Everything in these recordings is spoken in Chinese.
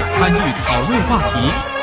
参与讨论话题。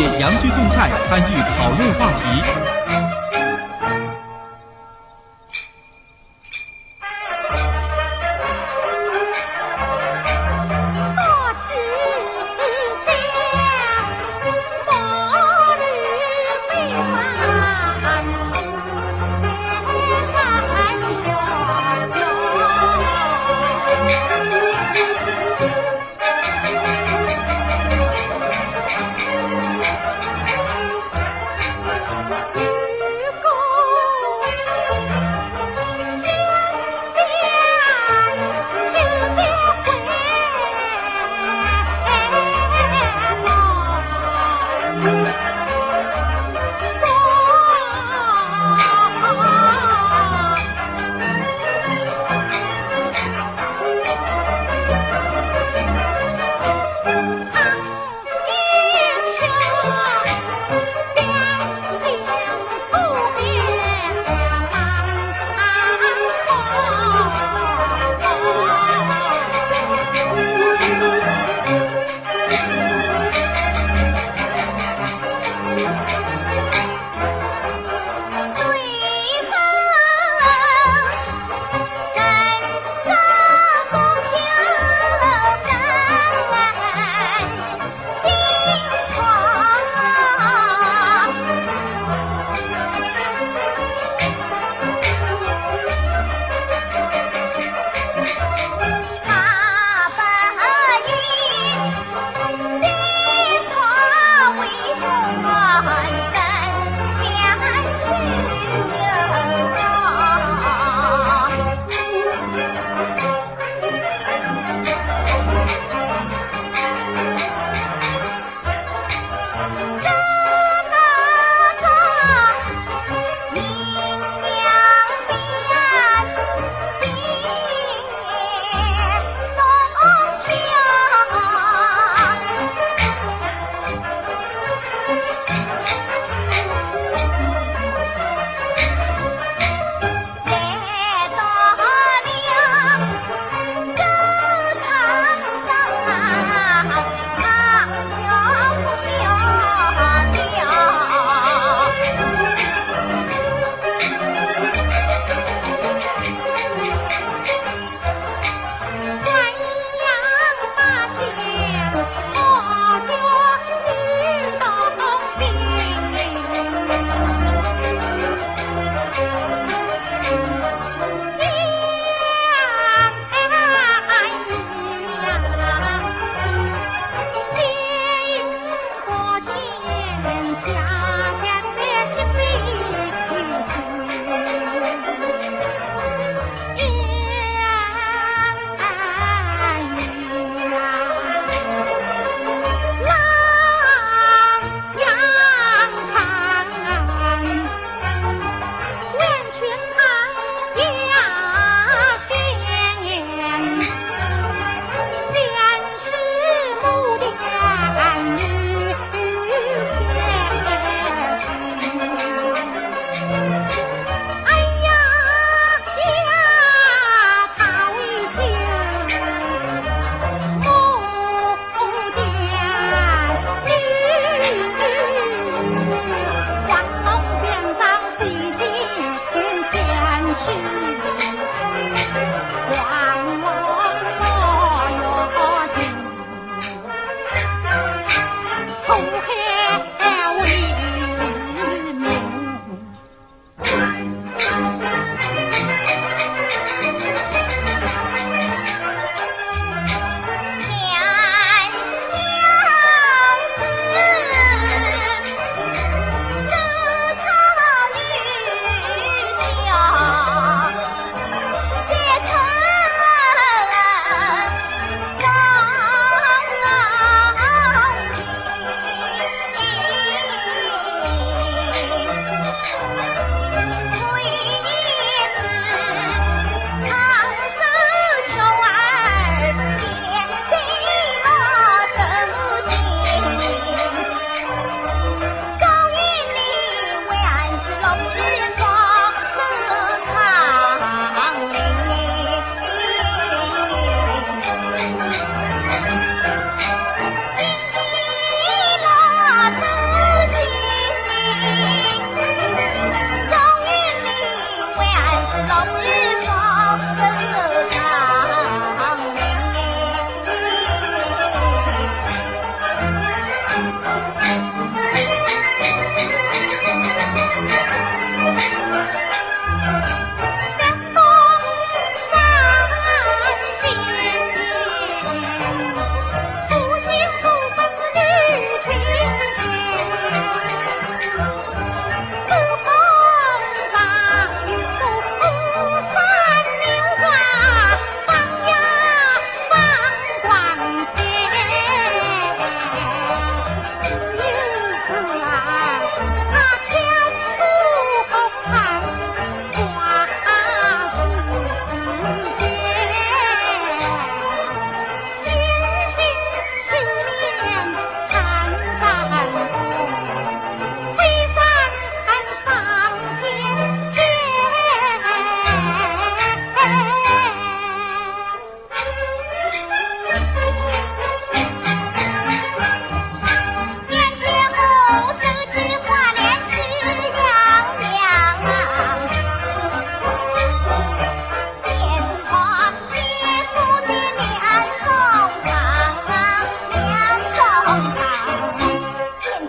解杨居动态，参与讨论话题。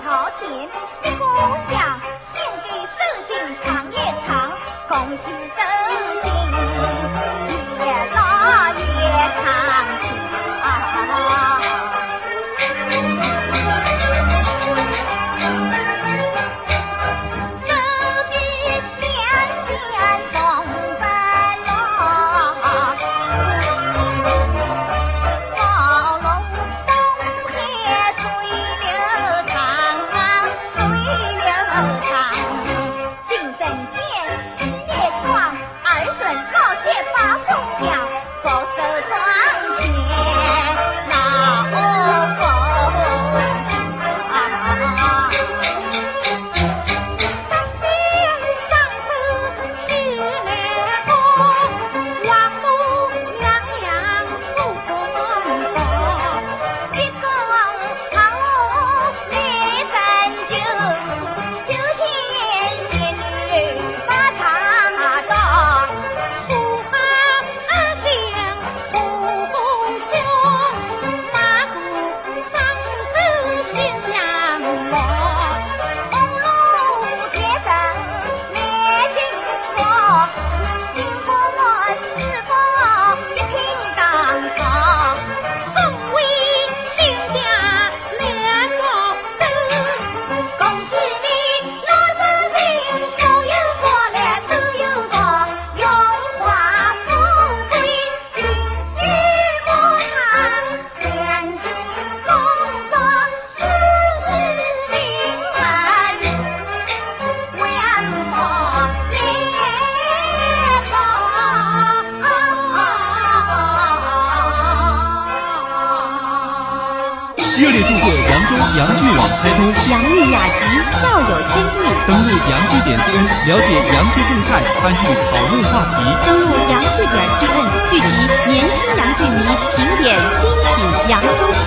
朝廷的宫巷献给圣心尝一尝恭喜寿热烈祝贺扬州扬剧网开通，洋溢雅集，笑有天地。登录扬剧点 cn，了解扬剧动态，参与讨论话题。登录洋剧点 cn，聚集年轻洋剧迷，评点精品扬州戏。